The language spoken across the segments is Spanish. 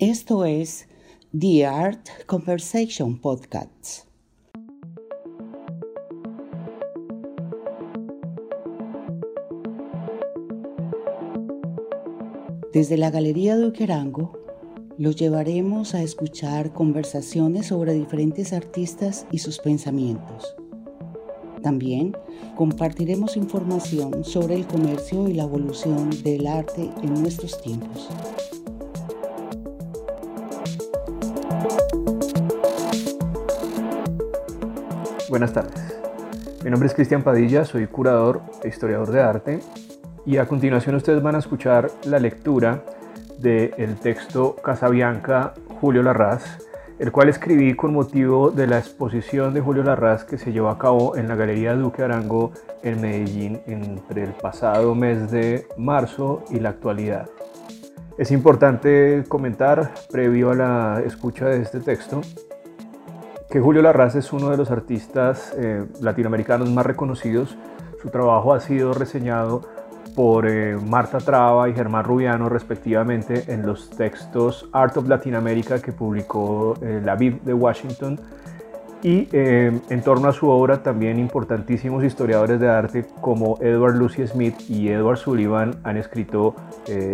Esto es The Art Conversation Podcast. Desde la Galería de Uquerango, los llevaremos a escuchar conversaciones sobre diferentes artistas y sus pensamientos. También compartiremos información sobre el comercio y la evolución del arte en nuestros tiempos. Buenas tardes. Mi nombre es Cristian Padilla, soy curador e historiador de arte y a continuación ustedes van a escuchar la lectura del texto Casabianca Julio Larraz, el cual escribí con motivo de la exposición de Julio Larraz que se llevó a cabo en la Galería Duque Arango en Medellín entre el pasado mes de marzo y la actualidad. Es importante comentar, previo a la escucha de este texto, que Julio Larraz es uno de los artistas eh, latinoamericanos más reconocidos. Su trabajo ha sido reseñado por eh, Marta Traba y Germán Rubiano respectivamente en los textos Art of Latin America que publicó eh, la BIB de Washington y en torno a su obra también importantísimos historiadores de arte como Edward Lucy Smith y Edward Sullivan han escrito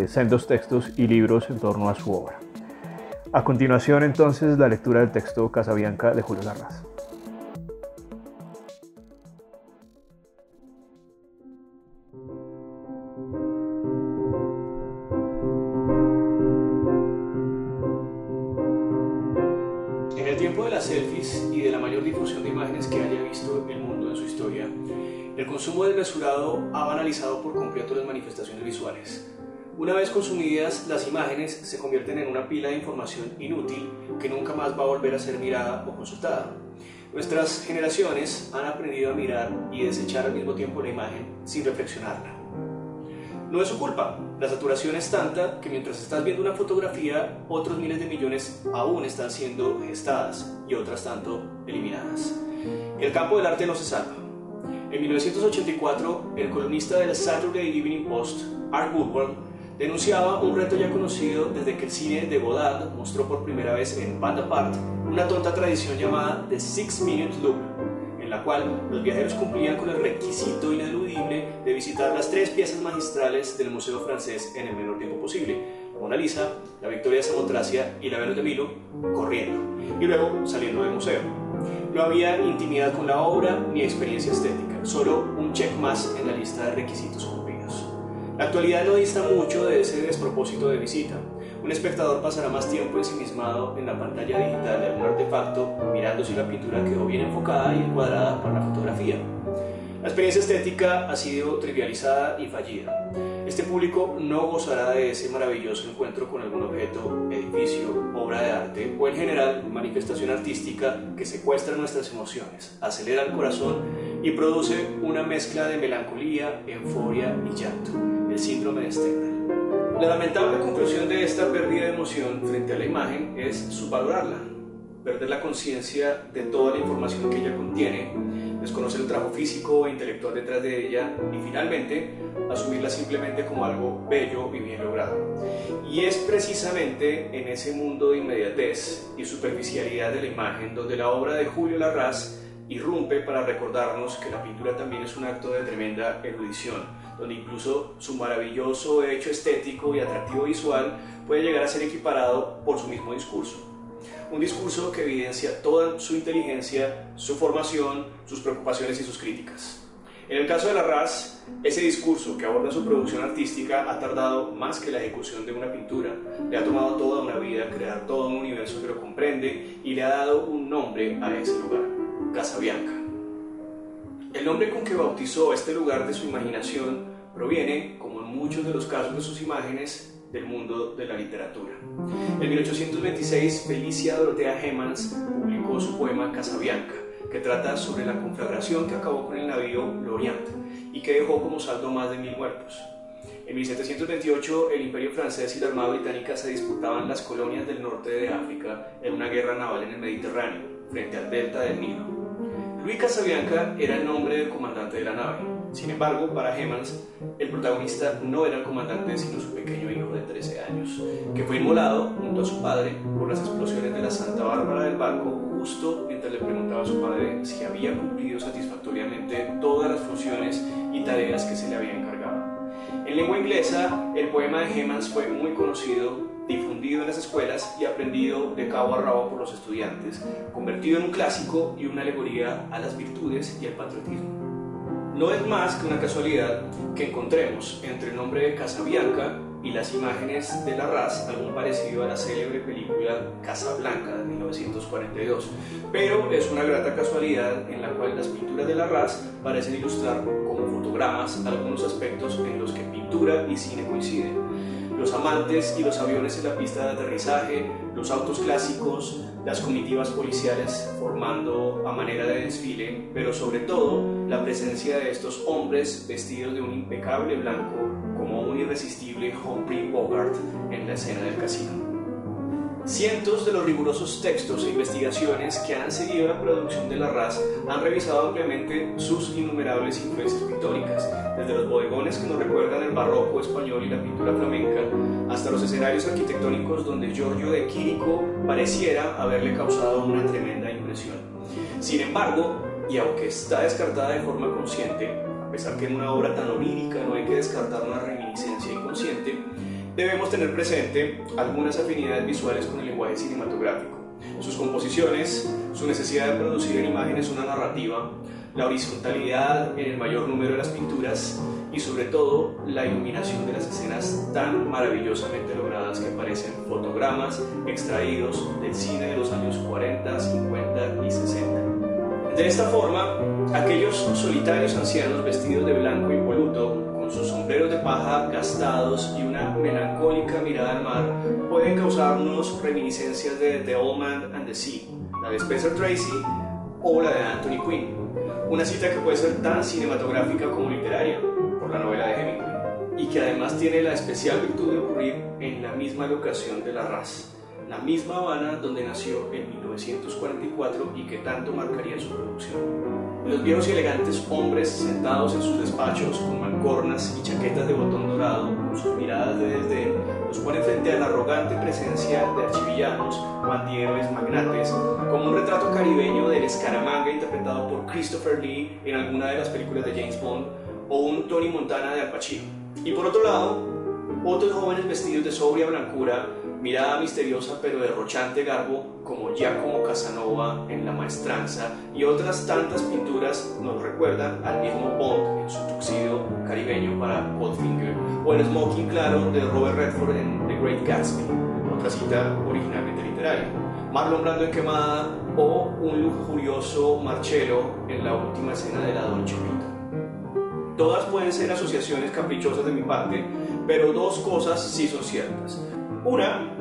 sendos textos y libros en torno a su obra. A continuación entonces la lectura del texto Casabianca de Julio Larraz. En el tiempo de las selfies y de la mayor difusión de imágenes que haya visto el mundo en su historia, el consumo desmesurado ha banalizado por completo las manifestaciones visuales una vez consumidas, las imágenes se convierten en una pila de información inútil que nunca más va a volver a ser mirada o consultada. Nuestras generaciones han aprendido a mirar y desechar al mismo tiempo la imagen sin reflexionarla. No es su culpa, la saturación es tanta que mientras estás viendo una fotografía, otros miles de millones aún están siendo gestadas y otras tanto eliminadas. El campo del arte no se salva. En 1984, el columnista del Saturday Evening Post, Art Woodward, denunciaba un reto ya conocido desde que el cine de Godard mostró por primera vez en Band Apart una tonta tradición llamada The Six Minute Loop, en la cual los viajeros cumplían con el requisito ineludible de visitar las tres piezas magistrales del Museo francés en el menor tiempo posible, Mona Lisa, la Victoria de Samotracia y la Venus de Milo, corriendo, y luego saliendo del museo. No había intimidad con la obra ni experiencia estética, solo un check más en la lista de requisitos la actualidad no dista mucho de ese despropósito de visita. Un espectador pasará más tiempo ensimismado en la pantalla digital de algún artefacto, mirando si la pintura quedó bien enfocada y encuadrada por la fotografía. La experiencia estética ha sido trivializada y fallida. Este público no gozará de ese maravilloso encuentro con algún objeto, edificio, obra de arte o en general manifestación artística que secuestra nuestras emociones, acelera el corazón y produce una mezcla de melancolía, euforia y llanto síndrome de Stendhal. La lamentable conclusión de esta pérdida de emoción frente a la imagen es subvalorarla, perder la conciencia de toda la información que ella contiene, desconocer el trabajo físico e intelectual detrás de ella y finalmente asumirla simplemente como algo bello y bien logrado. Y es precisamente en ese mundo de inmediatez y superficialidad de la imagen donde la obra de Julio Larraz irrumpe para recordarnos que la pintura también es un acto de tremenda erudición, donde incluso su maravilloso hecho estético y atractivo visual puede llegar a ser equiparado por su mismo discurso. Un discurso que evidencia toda su inteligencia, su formación, sus preocupaciones y sus críticas. En el caso de Larraz, ese discurso que aborda su producción artística ha tardado más que la ejecución de una pintura. Le ha tomado toda una vida crear todo un universo que lo comprende y le ha dado un nombre a ese lugar, Casabianca. El nombre con que bautizó este lugar de su imaginación proviene, como en muchos de los casos de sus imágenes, del mundo de la literatura. En 1826, Felicia Dorotea Hemans publicó su poema Casabianca, que trata sobre la conflagración que acabó con el navío Lorient y que dejó como saldo más de mil muertos. En 1728, el Imperio francés y la Armada británica se disputaban las colonias del norte de África en una guerra naval en el Mediterráneo, frente al delta del Nilo. Luis Casabianca era el nombre del comandante de la nave. Sin embargo, para Hemans, el protagonista no era el comandante, sino su pequeño hijo de 13 años, que fue inmolado junto a su padre por las explosiones de la Santa Bárbara del barco justo mientras le preguntaba a su padre si había cumplido satisfactoriamente todas las funciones y tareas que se le habían encargado. En lengua inglesa, el poema de Hemans fue muy conocido difundido en las escuelas y aprendido de cabo a rabo por los estudiantes, convertido en un clásico y una alegoría a las virtudes y al patriotismo. No es más que una casualidad que encontremos entre el nombre de Casabianca y las imágenes de la Raz algún parecido a la célebre película Casablanca de 1942, pero es una grata casualidad en la cual las pinturas de la Raz parecen ilustrar como fotogramas algunos aspectos en los que pintura y cine coinciden los amantes y los aviones en la pista de aterrizaje, los autos clásicos, las comitivas policiales formando a manera de desfile, pero sobre todo la presencia de estos hombres vestidos de un impecable blanco como un irresistible Humphrey Bogart en la escena del casino. Cientos de los rigurosos textos e investigaciones que han seguido la producción de la RAS han revisado ampliamente sus innumerables influencias pictóricas, desde los bodegones que nos recuerdan el barroco español y la pintura flamenca, hasta los escenarios arquitectónicos donde Giorgio de Quirico pareciera haberle causado una tremenda impresión. Sin embargo, y aunque está descartada de forma consciente, a pesar que en una obra tan onírica no hay que descartar una reminiscencia inconsciente, debemos tener presente algunas afinidades visuales con el lenguaje cinematográfico. Sus composiciones, su necesidad de producir en imágenes una narrativa, la horizontalidad en el mayor número de las pinturas y sobre todo la iluminación de las escenas tan maravillosamente logradas que parecen fotogramas extraídos del cine de los años 40, 50 y 60. De esta forma, aquellos solitarios ancianos vestidos de blanco y impoluto sombreros de paja gastados y una melancólica mirada al mar, pueden causarnos reminiscencias de The Old Man and the Sea, la de Spencer Tracy o la de Anthony Quinn. Una cita que puede ser tan cinematográfica como literaria, por la novela de Hemingway, y que además tiene la especial virtud de ocurrir en la misma locación de la raza la misma Habana donde nació en 1944 y que tanto marcaría su producción. Los viejos y elegantes hombres sentados en sus despachos con mancornas y chaquetas de botón dorado, con sus miradas de desdén, los ponen frente a la arrogante presencia de archivillanos, bandieros, magnates, como un retrato caribeño del Escaramanga interpretado por Christopher Lee en alguna de las películas de James Bond o un Tony Montana de Al. Y por otro lado, otros jóvenes vestidos de sobria blancura mirada misteriosa pero derrochante garbo como Giacomo Casanova en La Maestranza y otras tantas pinturas nos recuerdan al mismo Bond en su tuxido caribeño para Goldfinger o el smoking claro de Robert Redford en The Great Gatsby, otra cita originalmente literaria, Marlon Brando en Quemada o un lujurioso Marcello en la última escena de la Dolce Vita. Todas pueden ser asociaciones caprichosas de mi parte, pero dos cosas sí son ciertas. Una,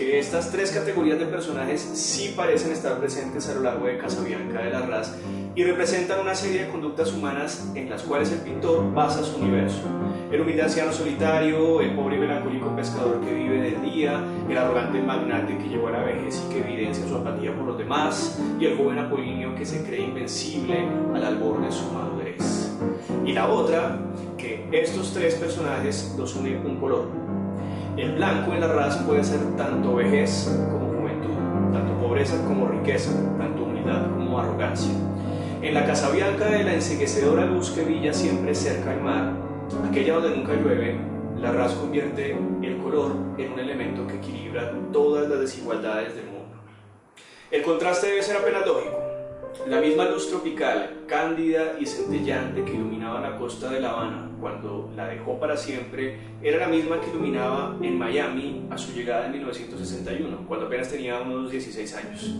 que estas tres categorías de personajes sí parecen estar presentes a lo largo de Casabianca de la Raz y representan una serie de conductas humanas en las cuales el pintor basa su universo. El humilde anciano solitario, el pobre y melancólico pescador que vive del día, el arrogante magnate que llegó a la vejez y que evidencia su apatía por los demás, y el joven apolíneo que se cree invencible al albor de su madurez. Y la otra, que estos tres personajes los une un color, el blanco en la raza puede ser tanto vejez como juventud, tanto pobreza como riqueza, tanto humildad como arrogancia. En la Casa Bianca de la enseguecedora luz que brilla siempre cerca al mar, aquella donde nunca llueve, la raza convierte el color en un elemento que equilibra todas las desigualdades del mundo. El contraste debe ser apenas lógico. La misma luz tropical, cándida y centellante que iluminaba la costa de La Habana cuando la dejó para siempre, era la misma que iluminaba en Miami a su llegada en 1961, cuando apenas tenía unos 16 años.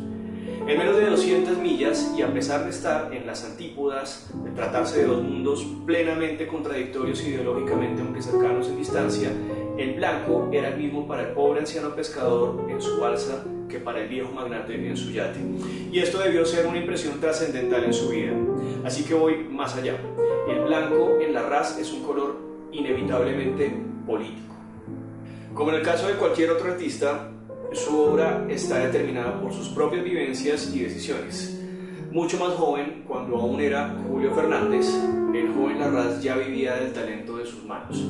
En menos de 200 millas y a pesar de estar en las antípodas, de tratarse de dos mundos plenamente contradictorios ideológicamente aunque cercanos en distancia, el blanco era el mismo para el pobre anciano pescador en su balsa que para el viejo magnate en su yate. Y esto debió ser una impresión trascendental en su vida. Así que voy más allá. El blanco en la raza es un color inevitablemente político. Como en el caso de cualquier otro artista, su obra está determinada por sus propias vivencias y decisiones. Mucho más joven, cuando aún era Julio Fernández, el joven Larraz ya vivía del talento de sus manos.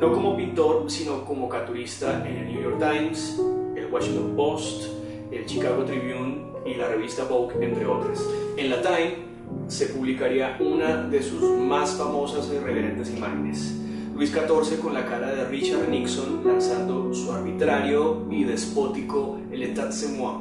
No como pintor, sino como caturista en el New York Times, el Washington Post, el Chicago Tribune y la revista Vogue, entre otras. En la Time se publicaría una de sus más famosas e irreverentes imágenes. Luis XIV con la cara de Richard Nixon lanzando su arbitrario y despótico El État c'est moi.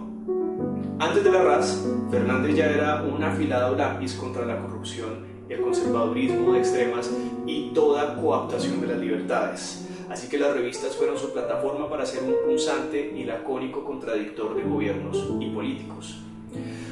Antes de la RAS, Fernández ya era un afilado lápiz contra la corrupción, el conservadurismo de extremas y toda coaptación de las libertades. Así que las revistas fueron su plataforma para ser un punzante y lacónico contradictor de gobiernos y políticos.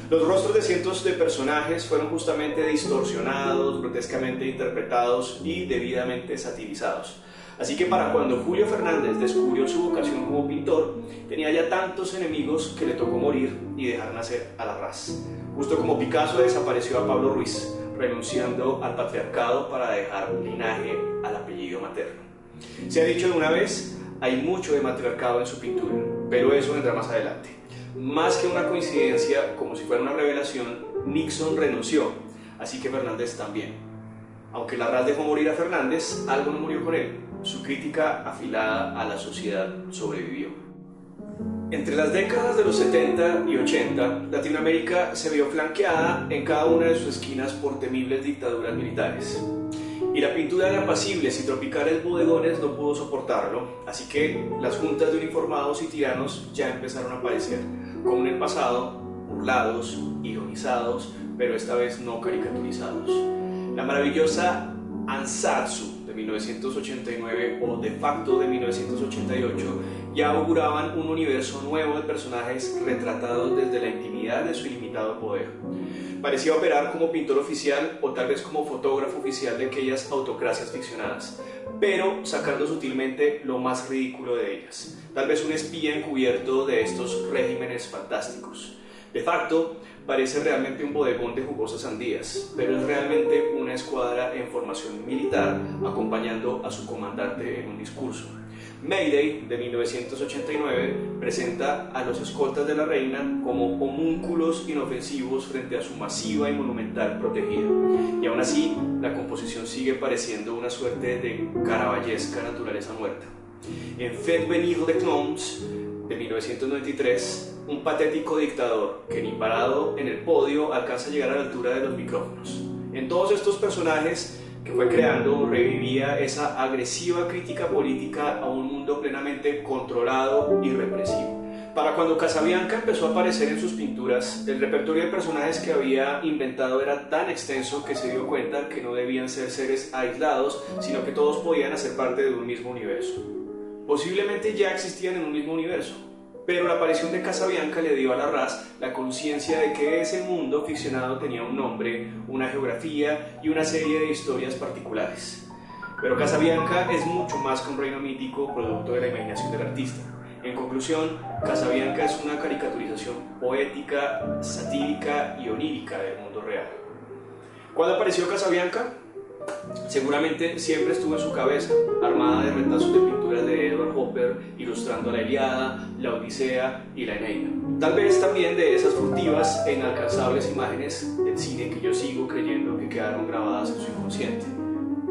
Los rostros de cientos de personajes fueron justamente distorsionados, grotescamente interpretados y debidamente satirizados. Así que para cuando Julio Fernández descubrió su vocación como pintor, tenía ya tantos enemigos que le tocó morir y dejar nacer a la raza. Justo como Picasso desapareció a Pablo Ruiz, renunciando al patriarcado para dejar linaje al apellido materno. Se ha dicho de una vez, hay mucho de matriarcado en su pintura, pero eso vendrá más adelante. Más que una coincidencia, como si fuera una revelación, Nixon renunció, así que Fernández también. Aunque Larraz dejó morir a Fernández, algo no murió con él. Su crítica afilada a la sociedad sobrevivió. Entre las décadas de los 70 y 80, Latinoamérica se vio flanqueada en cada una de sus esquinas por temibles dictaduras militares. Y la pintura de apacibles y tropicales bodegones no pudo soportarlo, así que las juntas de uniformados y tiranos ya empezaron a aparecer, como en el pasado, burlados, ironizados, pero esta vez no caricaturizados. La maravillosa Ansatsu de 1989 o de facto de 1988 ya auguraban un universo nuevo de personajes retratados desde la intimidad de su ilimitado poder. Parecía operar como pintor oficial o tal vez como fotógrafo oficial de aquellas autocracias ficcionadas, pero sacando sutilmente lo más ridículo de ellas, tal vez un espía encubierto de estos regímenes fantásticos. De facto, parece realmente un bodegón de jugosas sandías, pero es realmente una escuadra en formación militar acompañando a su comandante en un discurso. Mayday de 1989 presenta a los escoltas de la reina como homúnculos inofensivos frente a su masiva y monumental protegida. Y aún así, la composición sigue pareciendo una suerte de caravallesca naturaleza muerta. En Faites venir les clones de 1993, un patético dictador que ni parado en el podio alcanza a llegar a la altura de los micrófonos. En todos estos personajes que fue creando revivía esa agresiva crítica política a un mundo plenamente controlado y represivo. Para cuando Casabianca empezó a aparecer en sus pinturas, el repertorio de personajes que había inventado era tan extenso que se dio cuenta que no debían ser seres aislados, sino que todos podían hacer parte de un mismo universo. Posiblemente ya existían en un mismo universo, pero la aparición de Casabianca le dio a la RAS la conciencia de que ese mundo ficcionado tenía un nombre, una geografía y una serie de historias particulares. Pero Casabianca es mucho más que un reino mítico producto de la imaginación del artista. En conclusión, Casabianca es una caricaturización poética, satírica y onírica del mundo real. ¿Cuándo apareció Casabianca? Seguramente siempre estuvo en su cabeza, armada de retazos de pinturas de Edward Hopper, ilustrando la Iliada, la Odisea y la Eneida. Tal vez también de esas furtivas e inalcanzables imágenes del cine que yo sigo creyendo que quedaron grabadas en su inconsciente.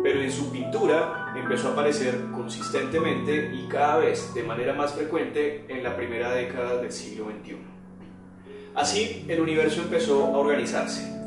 Pero en su pintura empezó a aparecer consistentemente y cada vez de manera más frecuente en la primera década del siglo XXI. Así, el universo empezó a organizarse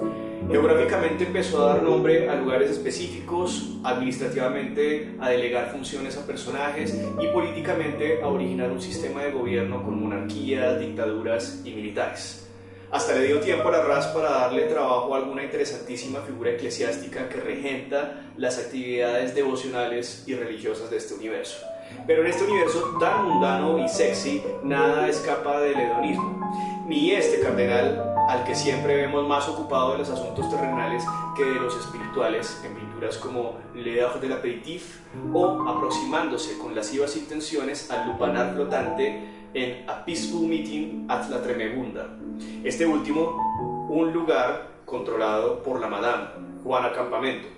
Geográficamente empezó a dar nombre a lugares específicos, administrativamente a delegar funciones a personajes y políticamente a originar un sistema de gobierno con monarquías, dictaduras y militares. Hasta le dio tiempo a la RAS para darle trabajo a alguna interesantísima figura eclesiástica que regenta las actividades devocionales y religiosas de este universo. Pero en este universo tan mundano y sexy, nada escapa del hedonismo. Ni este cardenal al que siempre vemos más ocupado de los asuntos terrenales que de los espirituales en pinturas como L'Heure de l'Apéritif o aproximándose con lascivas intenciones al lupanar flotante en A Peaceful Meeting at la Tremebunda. Este último, un lugar controlado por la Madame, Juana Campamento.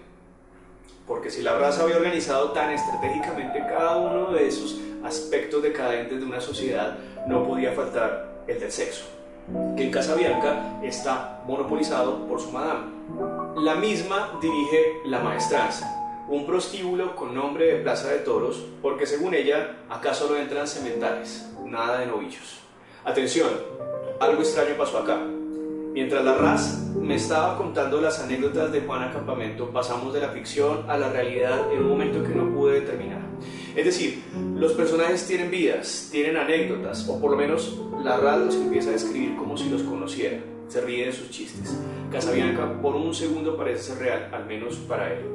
Porque si la raza había organizado tan estratégicamente cada uno de esos aspectos decadentes de una sociedad, no podía faltar el del sexo. Que en Casabianca está monopolizado por su madame. La misma dirige La Maestranza, un prostíbulo con nombre de Plaza de Toros, porque según ella, acá solo entran sementales, nada de novillos. Atención, algo extraño pasó acá. Mientras la RAS me estaba contando las anécdotas de Juana Campamento, pasamos de la ficción a la realidad en un momento que no pude determinar. Es decir, los personajes tienen vidas, tienen anécdotas, o por lo menos la RAS los empieza a describir como si los conociera. Se ríe de sus chistes. Casabianca por un segundo parece ser real, al menos para él.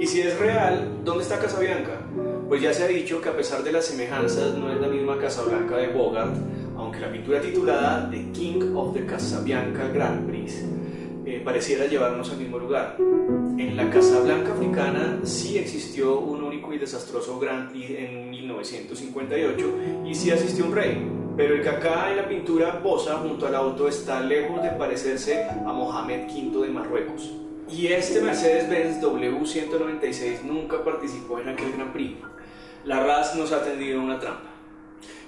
Y si es real, ¿dónde está Casabianca? Pues ya se ha dicho que a pesar de las semejanzas no es la misma Casablanca de Bogart, aunque la pintura titulada The King of the Casabianca Grand Prix eh, pareciera llevarnos al mismo lugar. En la Casablanca africana sí existió un único y desastroso Grand Prix en 1958 y sí asistió un rey, pero el que acá en la pintura posa junto al auto está lejos de parecerse a Mohamed V de Marruecos. Y este Mercedes-Benz W196 nunca participó en aquel Grand Prix. La RAS nos ha tendido una trampa.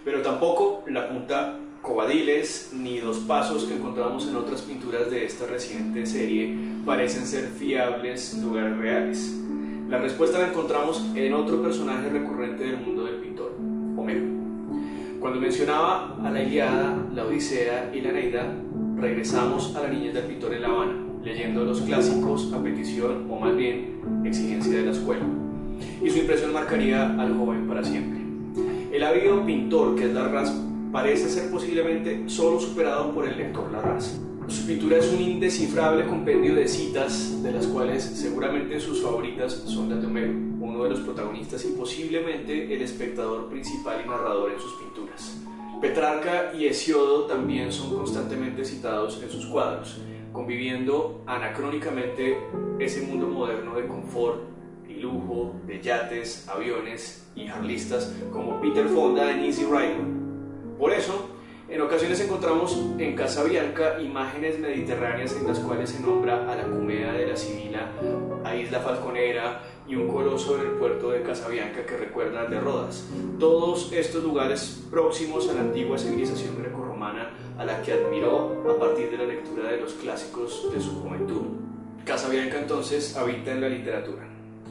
Pero tampoco la punta Covadiles ni dos pasos que encontramos en otras pinturas de esta reciente serie parecen ser fiables lugares reales. La respuesta la encontramos en otro personaje recurrente del mundo del pintor, Homero. Cuando mencionaba a la Iliada, la Odisea y la Neida, regresamos a la niñez del pintor en La Habana, leyendo los clásicos a petición o más bien exigencia de la escuela. Y su impresión marcaría al joven para siempre. El ávido pintor que es Larraz parece ser posiblemente solo superado por el lector Larraz. Su pintura es un indescifrable compendio de citas, de las cuales seguramente sus favoritas son las de Homero, uno de los protagonistas y posiblemente el espectador principal y narrador en sus pinturas. Petrarca y Hesiodo también son constantemente citados en sus cuadros, conviviendo anacrónicamente ese mundo moderno de confort lujo, de yates, aviones y harlistas como Peter Fonda en Easy Rider. Por eso, en ocasiones encontramos en Casabianca imágenes mediterráneas en las cuales se nombra a la Cumea de la Sibila, a Isla Falconera y un coloso en el puerto de Casabianca que recuerda al de Rodas. Todos estos lugares próximos a la antigua civilización grecorromana a la que admiró a partir de la lectura de los clásicos de su juventud. Casabianca entonces habita en la literatura.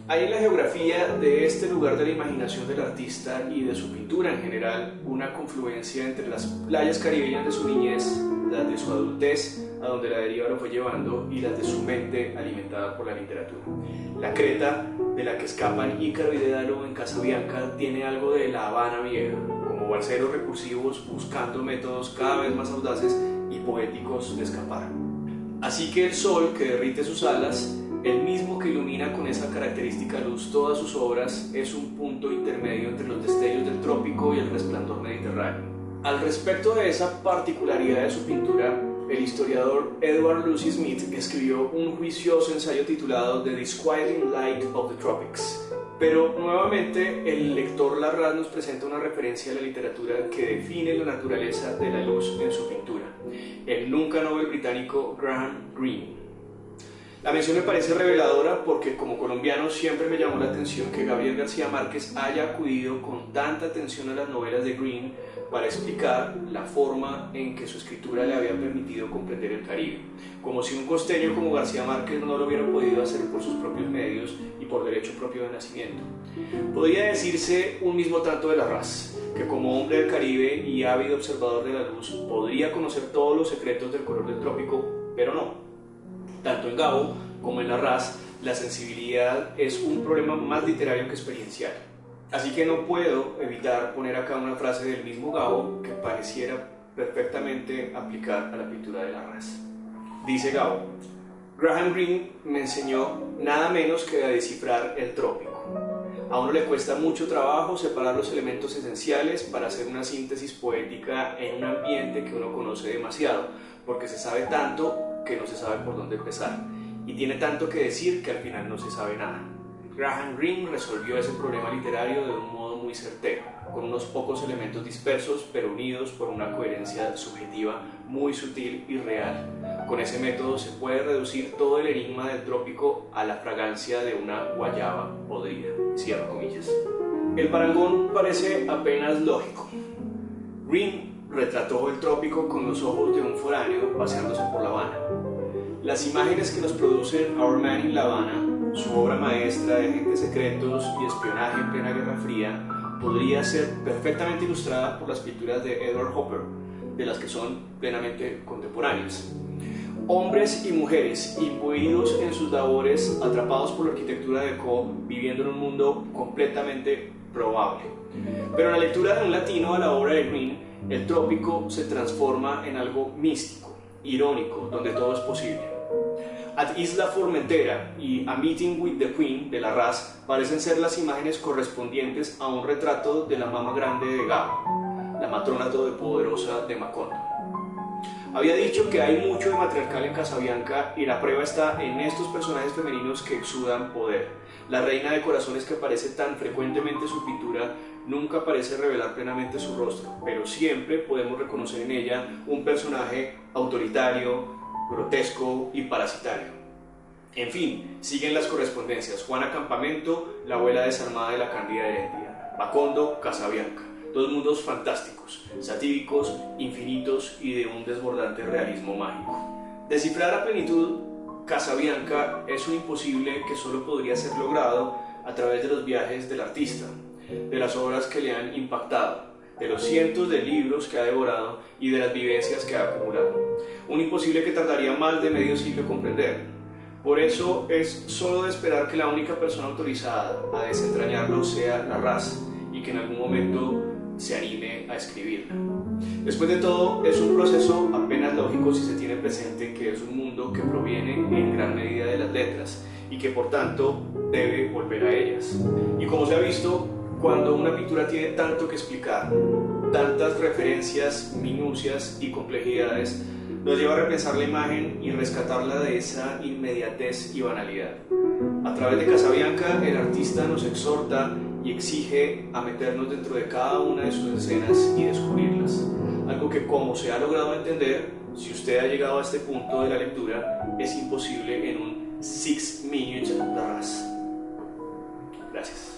Hay en la geografía de este lugar de la imaginación del artista y de su pintura en general una confluencia entre las playas caribeñas de su niñez, las de su adultez, a donde la deriva lo fue llevando, y las de su mente alimentada por la literatura. La Creta, de la que escapan Ícaro y Dédalo en Casabianca, tiene algo de La Habana vieja, como balseros recursivos buscando métodos cada vez más audaces y poéticos de escapar. Así que el sol que derrite sus alas el mismo que ilumina con esa característica luz todas sus obras es un punto intermedio entre los destellos del trópico y el resplandor mediterráneo. Al respecto de esa particularidad de su pintura, el historiador Edward Lucy Smith escribió un juicioso ensayo titulado The Disquieting Light of the Tropics. Pero nuevamente el lector Larraz nos presenta una referencia a la literatura que define la naturaleza de la luz en su pintura, el nunca Nobel británico Graham Greene. La mención me parece reveladora porque como colombiano siempre me llamó la atención que Gabriel García Márquez haya acudido con tanta atención a las novelas de Green para explicar la forma en que su escritura le había permitido comprender el Caribe, como si un costeño como García Márquez no lo hubiera podido hacer por sus propios medios y por derecho propio de nacimiento. Podría decirse un mismo tanto de la raza, que como hombre del Caribe y ávido observador de la luz podría conocer todos los secretos del color del trópico, pero no tanto en Gabo como en la RAS, la sensibilidad es un problema más literario que experiencial. Así que no puedo evitar poner acá una frase del mismo Gabo que pareciera perfectamente aplicar a la pintura de la RAS. Dice Gabo, Graham Greene me enseñó nada menos que a descifrar el trópico. A uno le cuesta mucho trabajo separar los elementos esenciales para hacer una síntesis poética en un ambiente que uno conoce demasiado, porque se sabe tanto que no se sabe por dónde empezar y tiene tanto que decir que al final no se sabe nada. Graham Greene resolvió ese problema literario de un modo muy certero, con unos pocos elementos dispersos pero unidos por una coherencia subjetiva muy sutil y real. Con ese método se puede reducir todo el enigma del trópico a la fragancia de una guayaba podrida. Cierro comillas. El parangón parece apenas lógico. Greene retrató el trópico con los ojos de un foráneo paseándose por La Habana. Las imágenes que nos producen Our Man in La Habana, su obra maestra de agentes secretos y espionaje en plena Guerra Fría, podría ser perfectamente ilustrada por las pinturas de Edward Hopper, de las que son plenamente contemporáneas. Hombres y mujeres imbuidos en sus labores, atrapados por la arquitectura de Co, viviendo en un mundo completamente probable. Pero en la lectura de un latino a la obra de Green, el trópico se transforma en algo místico, irónico, donde todo es posible. At Isla Formentera y A Meeting with the Queen de la Raz parecen ser las imágenes correspondientes a un retrato de la mama grande de Gabo, la matrona todopoderosa de Macondo. Había dicho que hay mucho de matriarcal en Casabianca y la prueba está en estos personajes femeninos que exudan poder. La reina de corazones que aparece tan frecuentemente en su pintura nunca parece revelar plenamente su rostro, pero siempre podemos reconocer en ella un personaje autoritario, grotesco y parasitario. En fin, siguen las correspondencias. Juana Campamento, la abuela desarmada de la Cándida Heredia. Macondo, Casabianca. Dos mundos fantásticos, satíricos, infinitos y de un desbordante realismo mágico. Descifrar a plenitud Casabianca es un imposible que solo podría ser logrado a través de los viajes del artista, de las obras que le han impactado, de los cientos de libros que ha devorado y de las vivencias que ha acumulado. Un imposible que tardaría más de medio siglo comprender. Por eso es solo de esperar que la única persona autorizada a desentrañarlo sea la raza y que en algún momento se anime a escribirla. Después de todo, es un proceso apenas lógico si se tiene presente que es un mundo que proviene en gran medida de las letras y que por tanto debe volver a ellas. Y como se ha visto, cuando una pintura tiene tanto que explicar, tantas referencias, minucias y complejidades, nos lleva a repensar la imagen y rescatarla de esa inmediatez y banalidad. A través de Casabianca, el artista nos exhorta y exige a meternos dentro de cada una de sus escenas y descubrirlas. Algo que como se ha logrado entender, si usted ha llegado a este punto de la lectura, es imposible en un six minutes de Gracias.